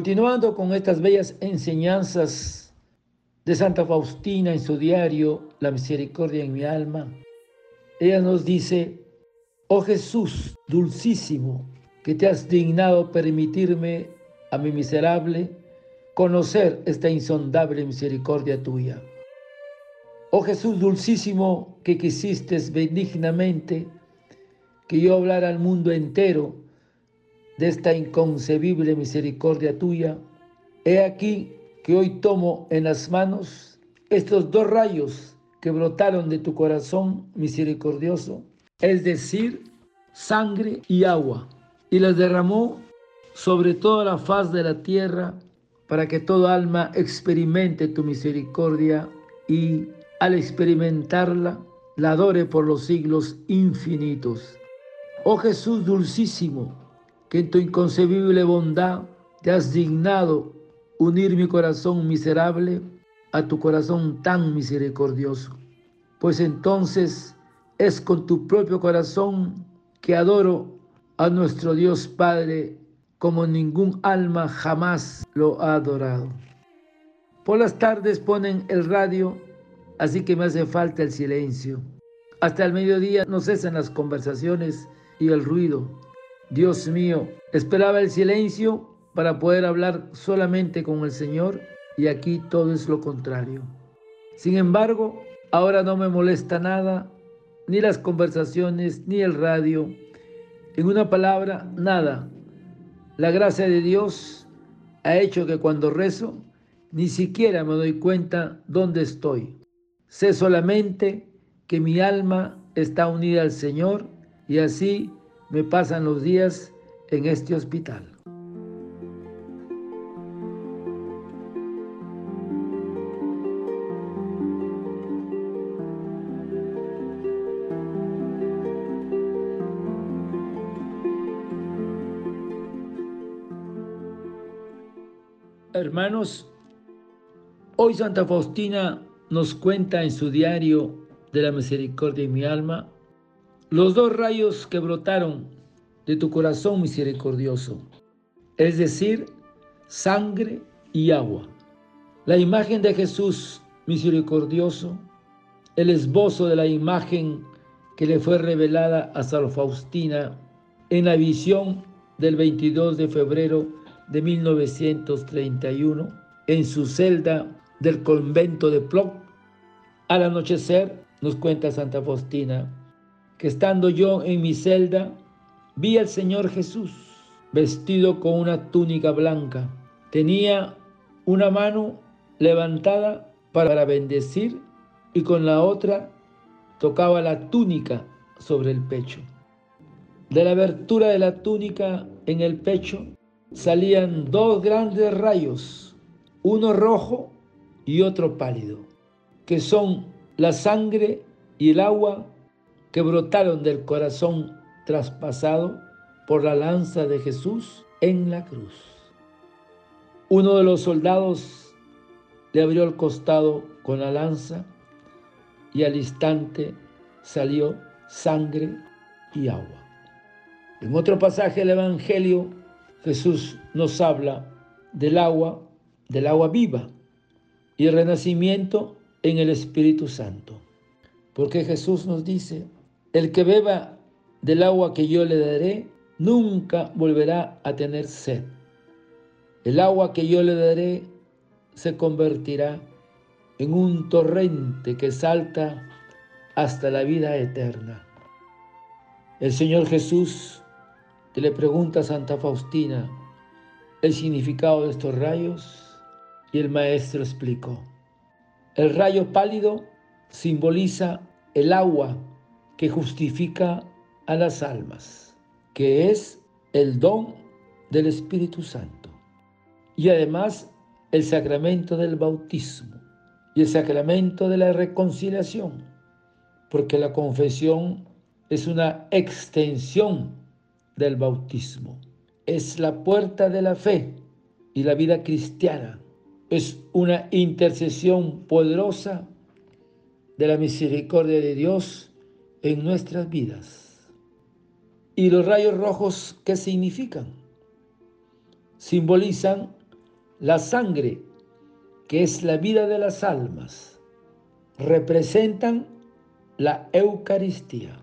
Continuando con estas bellas enseñanzas de Santa Faustina en su diario La misericordia en mi alma, ella nos dice, oh Jesús dulcísimo, que te has dignado permitirme a mi miserable conocer esta insondable misericordia tuya. Oh Jesús dulcísimo, que quisiste benignamente que yo hablara al mundo entero de esta inconcebible misericordia tuya, he aquí que hoy tomo en las manos estos dos rayos que brotaron de tu corazón misericordioso, es decir, sangre y agua, y las derramó sobre toda la faz de la tierra para que toda alma experimente tu misericordia y al experimentarla, la adore por los siglos infinitos. Oh Jesús dulcísimo, que en tu inconcebible bondad te has dignado unir mi corazón miserable a tu corazón tan misericordioso. Pues entonces es con tu propio corazón que adoro a nuestro Dios Padre como ningún alma jamás lo ha adorado. Por las tardes ponen el radio, así que me hace falta el silencio. Hasta el mediodía no cesan las conversaciones y el ruido. Dios mío, esperaba el silencio para poder hablar solamente con el Señor y aquí todo es lo contrario. Sin embargo, ahora no me molesta nada, ni las conversaciones, ni el radio. En una palabra, nada. La gracia de Dios ha hecho que cuando rezo, ni siquiera me doy cuenta dónde estoy. Sé solamente que mi alma está unida al Señor y así me pasan los días en este hospital. Hermanos, hoy Santa Faustina nos cuenta en su diario de la misericordia en mi alma los dos rayos que brotaron de tu corazón misericordioso, es decir, sangre y agua. La imagen de Jesús misericordioso, el esbozo de la imagen que le fue revelada a Santa Faustina en la visión del 22 de febrero de 1931 en su celda del convento de Ploc. Al anochecer, nos cuenta Santa Faustina, que estando yo en mi celda, vi al Señor Jesús vestido con una túnica blanca. Tenía una mano levantada para bendecir y con la otra tocaba la túnica sobre el pecho. De la abertura de la túnica en el pecho salían dos grandes rayos, uno rojo y otro pálido, que son la sangre y el agua que brotaron del corazón traspasado por la lanza de Jesús en la cruz. Uno de los soldados le abrió el costado con la lanza y al instante salió sangre y agua. En otro pasaje del Evangelio, Jesús nos habla del agua, del agua viva y el renacimiento en el Espíritu Santo. Porque Jesús nos dice, el que beba del agua que yo le daré, nunca volverá a tener sed. El agua que yo le daré se convertirá en un torrente que salta hasta la vida eterna. El Señor Jesús le pregunta a Santa Faustina el significado de estos rayos y el maestro explicó. El rayo pálido simboliza el agua que justifica a las almas, que es el don del Espíritu Santo. Y además el sacramento del bautismo y el sacramento de la reconciliación, porque la confesión es una extensión del bautismo. Es la puerta de la fe y la vida cristiana. Es una intercesión poderosa de la misericordia de Dios en nuestras vidas. ¿Y los rayos rojos qué significan? Simbolizan La sangre, que es la vida de las almas, representan la Eucaristía,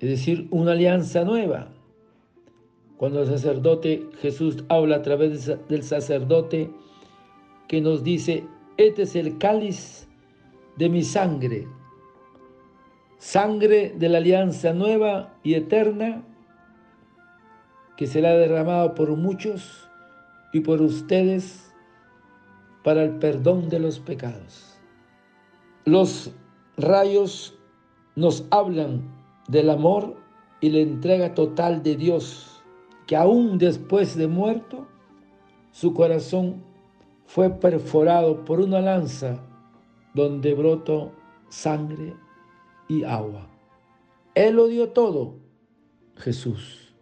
es decir, una alianza nueva. Cuando el sacerdote Jesús habla a través del sacerdote que nos dice, este es el cáliz de mi sangre, sangre de la alianza nueva y eterna que será derramado por muchos y por ustedes para el perdón de los pecados. Los rayos nos hablan del amor y la entrega total de Dios, que aún después de muerto, su corazón fue perforado por una lanza donde brotó sangre y agua. Él lo dio todo, Jesús.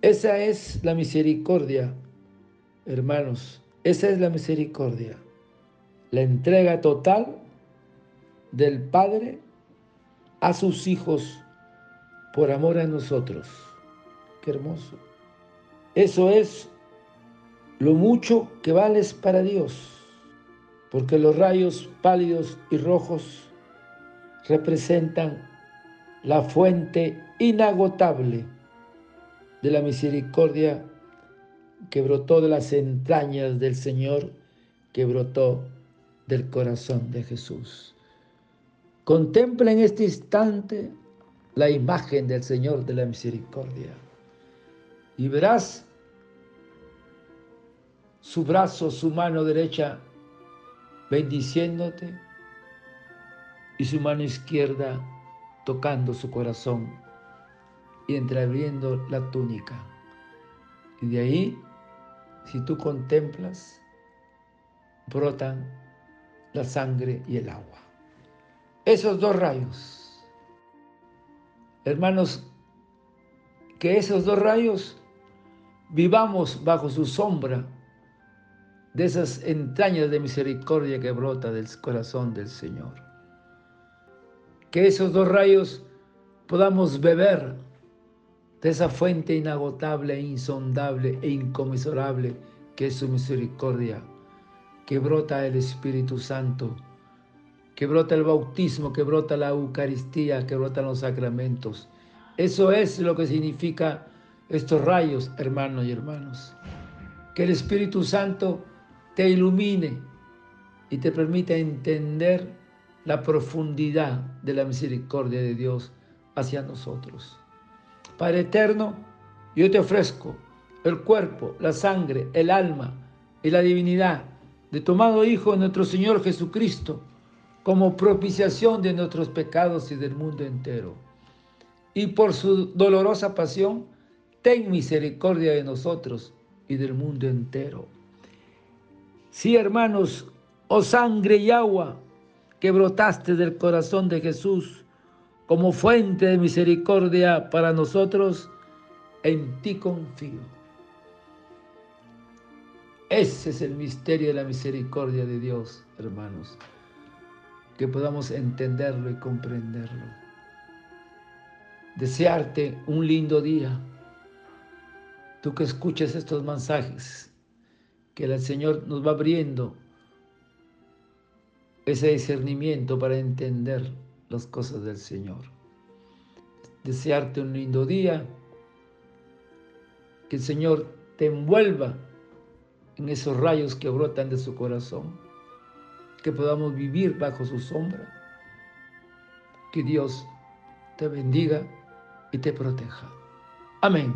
Esa es la misericordia, hermanos. Esa es la misericordia. La entrega total del Padre a sus hijos por amor a nosotros. Qué hermoso. Eso es lo mucho que vales para Dios, porque los rayos pálidos y rojos representan la fuente inagotable de la misericordia que brotó de las entrañas del Señor, que brotó del corazón de Jesús. Contempla en este instante la imagen del Señor de la misericordia y verás su brazo, su mano derecha bendiciéndote y su mano izquierda tocando su corazón y entreabriendo la túnica. Y de ahí, si tú contemplas, brotan la sangre y el agua. Esos dos rayos, hermanos, que esos dos rayos vivamos bajo su sombra de esas entrañas de misericordia que brota del corazón del Señor. Que esos dos rayos podamos beber de esa fuente inagotable, insondable e inconmensurable que es su misericordia, que brota el Espíritu Santo, que brota el bautismo, que brota la Eucaristía, que brotan los sacramentos. Eso es lo que significa estos rayos, hermanos y hermanos. Que el Espíritu Santo te ilumine y te permita entender la profundidad de la misericordia de Dios hacia nosotros. Padre eterno, yo te ofrezco el cuerpo, la sangre, el alma y la divinidad de tu amado Hijo, nuestro Señor Jesucristo, como propiciación de nuestros pecados y del mundo entero. Y por su dolorosa pasión, ten misericordia de nosotros y del mundo entero. Sí, hermanos, oh sangre y agua que brotaste del corazón de Jesús como fuente de misericordia para nosotros, en ti confío. Ese es el misterio de la misericordia de Dios, hermanos, que podamos entenderlo y comprenderlo. Desearte un lindo día, tú que escuches estos mensajes que el Señor nos va abriendo ese discernimiento para entender las cosas del Señor. Desearte un lindo día, que el Señor te envuelva en esos rayos que brotan de su corazón, que podamos vivir bajo su sombra, que Dios te bendiga y te proteja. Amén.